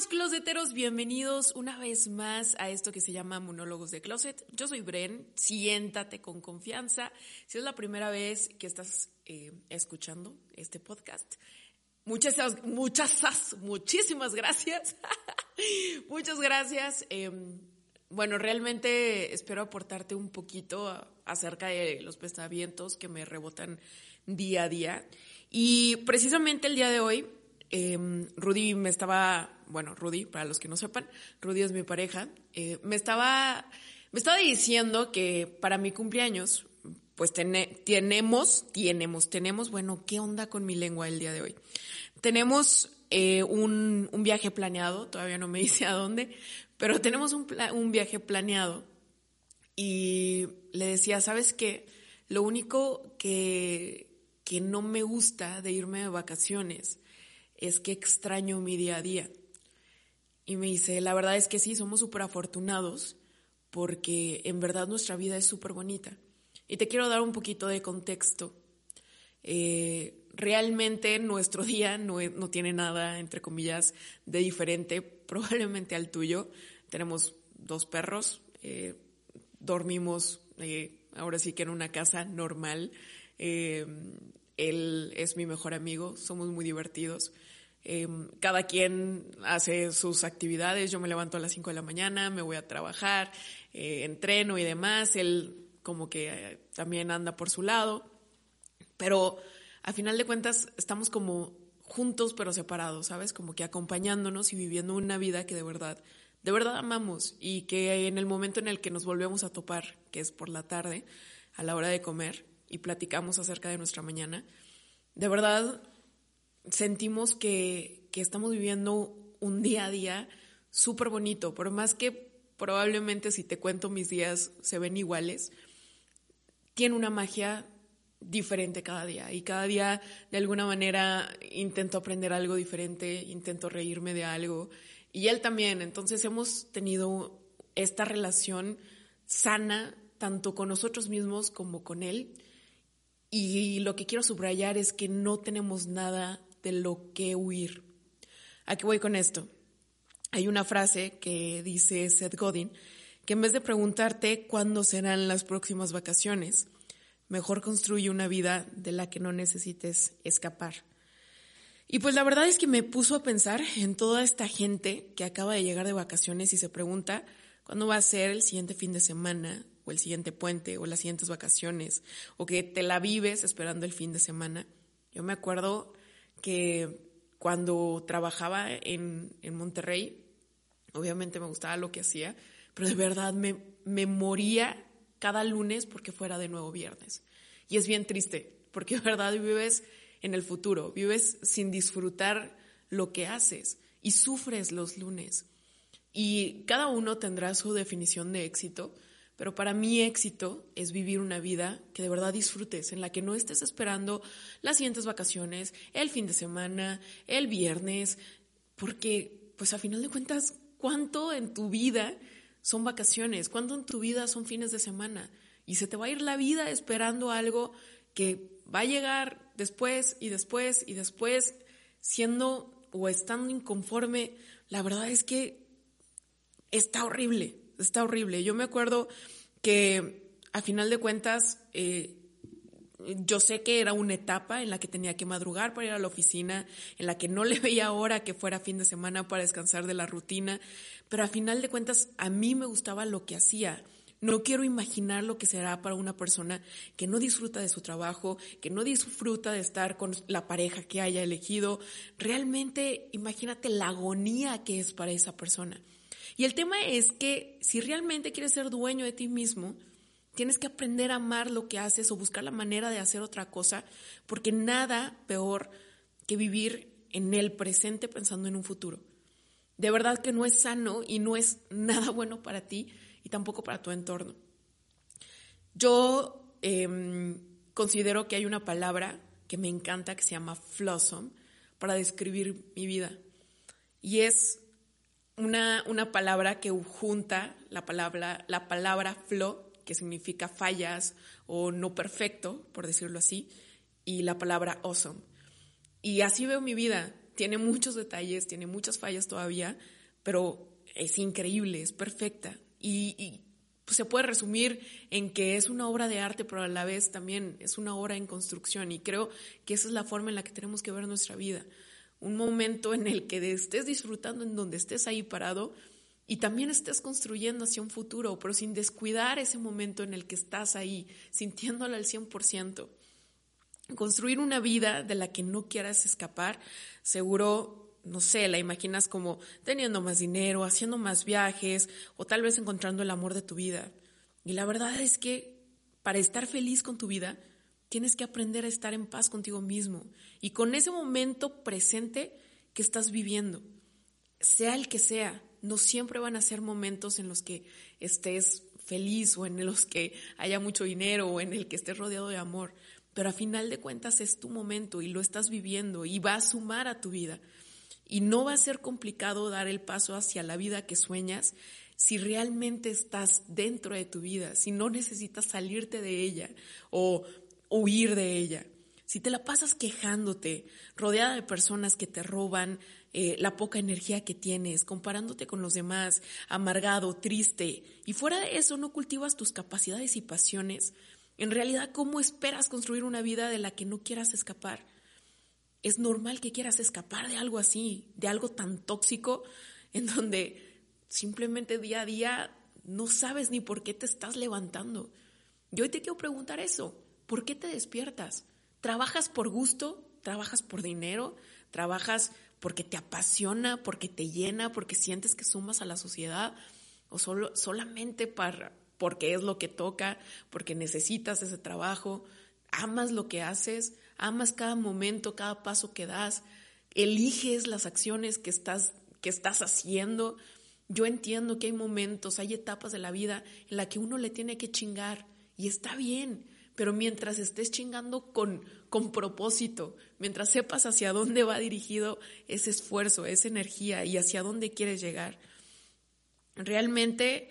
Bienvenidos closeteros, bienvenidos una vez más a esto que se llama Monólogos de Closet. Yo soy Bren, siéntate con confianza. Si es la primera vez que estás eh, escuchando este podcast, muchas, muchas, muchísimas gracias. muchas gracias. Em, bueno, realmente espero aportarte un poquito acerca de los pensamientos que me rebotan día a día. Y precisamente el día de hoy Em, Rudy me estaba, bueno, Rudy, para los que no sepan, Rudy es mi pareja, eh, me estaba, me estaba diciendo que para mi cumpleaños, pues tenemos, tenemos, tenemos, bueno, ¿qué onda con mi lengua el día de hoy? Tenemos eh, un, un, viaje planeado, todavía no me dice a dónde, pero tenemos un, viaje planeado y le decía, ¿sabes qué? Lo único que, que no me gusta de irme de vacaciones es que extraño mi día a día. Y me dice, la verdad es que sí, somos súper afortunados porque en verdad nuestra vida es súper bonita. Y te quiero dar un poquito de contexto. Eh, realmente nuestro día no, no, tiene nada, entre comillas, de diferente probablemente al tuyo. Tenemos dos perros, eh, dormimos eh, ahora sí que en una casa normal. Él es mi mejor amigo, somos muy divertidos. Em, cada quien hace sus actividades, yo me levanto a las 5 de la mañana, me voy a trabajar, eh, entreno y demás, él como que eh, también anda por su lado, pero a final de cuentas estamos como juntos pero separados, ¿sabes? Como que acompañándonos y viviendo una vida que de verdad, de verdad amamos y que en el momento en el que nos volvemos a topar, que es por la tarde, a la hora de comer y platicamos acerca de nuestra mañana, de verdad sentimos que, que estamos viviendo un día a día súper bonito, por más que probablemente si te cuento mis días se ven iguales, tiene una magia diferente cada día y cada día de alguna manera intento aprender algo diferente, intento reírme de algo y él también, entonces hemos tenido esta relación sana tanto con nosotros mismos como con él y lo que quiero subrayar es que no tenemos nada de lo que huir. ¿A qué voy con esto? Hay una frase que dice Seth Godin que en vez de preguntarte cuándo serán las próximas vacaciones, mejor construye una vida de la que no necesites escapar. Y pues la verdad es que me puso a pensar en toda esta gente que acaba de llegar de vacaciones y se pregunta cuándo va a ser el siguiente fin de semana o el siguiente puente o las siguientes vacaciones o que te la vives esperando el fin de semana. Yo me acuerdo que cuando trabajaba en, Monterrey, obviamente me gustaba lo que hacía, pero de verdad me, me moría cada lunes porque fuera de nuevo viernes. Y es bien triste, porque de verdad vives en el futuro, vives sin disfrutar lo que haces y sufres los lunes. Y cada uno tendrá su definición de éxito, pero para mí éxito es vivir una vida que de verdad disfrutes, en la que no estés esperando las siguientes vacaciones, el fin de semana, el viernes, porque pues a final de cuentas, ¿cuánto en tu vida son vacaciones? ¿Cuánto en tu vida son fines de semana? Y se te va a ir la vida esperando algo que va a llegar después y después y después, siendo o estando inconforme. La verdad es que está horrible está horrible. Yo me acuerdo que a final de cuentas, eh, yo sé que era una etapa en la que tenía que madrugar para ir a la oficina, en la que no le veía hora que fuera fin de semana para descansar de la rutina, pero a final de cuentas a mí me gustaba lo que hacía. No quiero imaginar lo que será para una persona que no disfruta de su trabajo, que no disfruta de estar con la pareja que haya elegido. Realmente imagínate la agonía que es para esa persona. Y el tema es que si realmente quieres ser dueño de ti mismo, tienes que aprender a amar lo que haces o buscar la manera de hacer otra cosa, porque nada peor que vivir en el presente pensando en un futuro. De verdad que no es sano y no es nada bueno para ti y tampoco para tu entorno. Yo em, considero que hay una palabra que me encanta que se llama flossom para describir mi vida. Y es una, una palabra que junta la palabra, la palabra que significa fallas o no perfecto, por decirlo así, y la palabra awesome. Y así veo mi vida. Tiene muchos detalles, tiene muchas fallas todavía, pero es increíble, es perfecta. Y, pues, se puede resumir en que es una obra de arte, pero a la vez también es una obra en construcción. Y creo que esa es la forma en la que tenemos que ver nuestra vida. Un momento en el que estés disfrutando, en donde estés ahí parado y también estés construyendo hacia un futuro, pero sin descuidar ese momento en el que estás ahí, sintiéndolo al 100%. Construir una vida de la que no quieras escapar, seguro no sé, la imaginas como teniendo más dinero, haciendo más viajes o tal vez encontrando el amor de tu vida. Y la verdad es que para estar feliz con tu vida, tienes que aprender a estar en paz contigo mismo y con ese momento presente que estás viviendo, sea el que sea. No siempre van a ser momentos en los que estés feliz o en los que haya mucho dinero o en el que estés rodeado de amor, pero a final de cuentas es tu momento y lo estás viviendo y va a sumar a tu vida. Y no va a ser complicado dar el paso hacia la vida que sueñas si realmente estás dentro de tu vida, si no necesitas salirte de ella o huir de ella. Si te la pasas quejándote, rodeada de personas que te roban eh, la poca energía que tienes, comparándote con los demás, amargado, triste, y fuera de eso no cultivas tus capacidades y pasiones, en realidad, ¿cómo esperas construir una vida de la que no quieras escapar? es normal que quieras escapar de algo así, de algo tan tóxico, en donde simplemente día a día no sabes ni por qué te estás levantando. Yo hoy te quiero preguntar eso, ¿por qué te despiertas? ¿Trabajas por gusto? ¿Trabajas por dinero? ¿Trabajas porque te apasiona, porque te llena, porque sientes que sumas a la sociedad? ¿O solo, solamente para, porque es lo que toca, porque necesitas ese trabajo? ¿Amas lo que haces? amas cada momento, cada paso que das, eliges las acciones que estás, que estás haciendo. Yo entiendo que hay momentos, hay etapas de la vida en la que uno le tiene que chingar y está bien, pero mientras estés chingando con, con propósito, mientras sepas hacia dónde va dirigido ese esfuerzo, esa energía y hacia dónde quieres llegar, realmente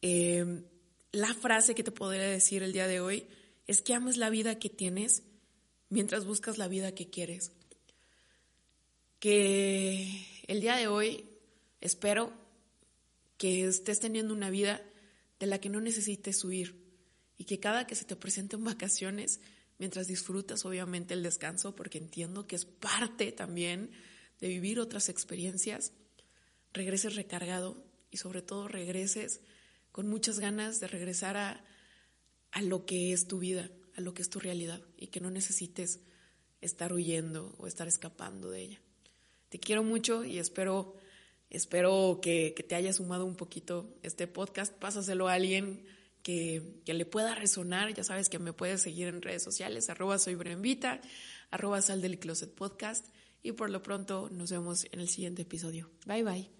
eh, la frase que te podría decir el día de hoy es que ames la vida que tienes mientras buscas la vida que quieres. Que el día de hoy espero que estés teniendo una vida de la que no necesites huir y que cada que se te presenten vacaciones, mientras disfrutas obviamente el descanso, porque entiendo que es parte también de vivir otras experiencias, regreses recargado y sobre todo regreses con muchas ganas de regresar a, a lo que es tu vida, a lo que es tu realidad y que no necesites estar huyendo o estar escapando de ella. Te quiero mucho y espero, espero que, te haya sumado un poquito este podcast. Pásaselo a alguien que, que, le pueda resonar. Ya sabes que me puedes seguir en redes sociales, arroba soy arroba sal del closet podcast. Y por lo pronto nos vemos en el siguiente episodio. Bye bye.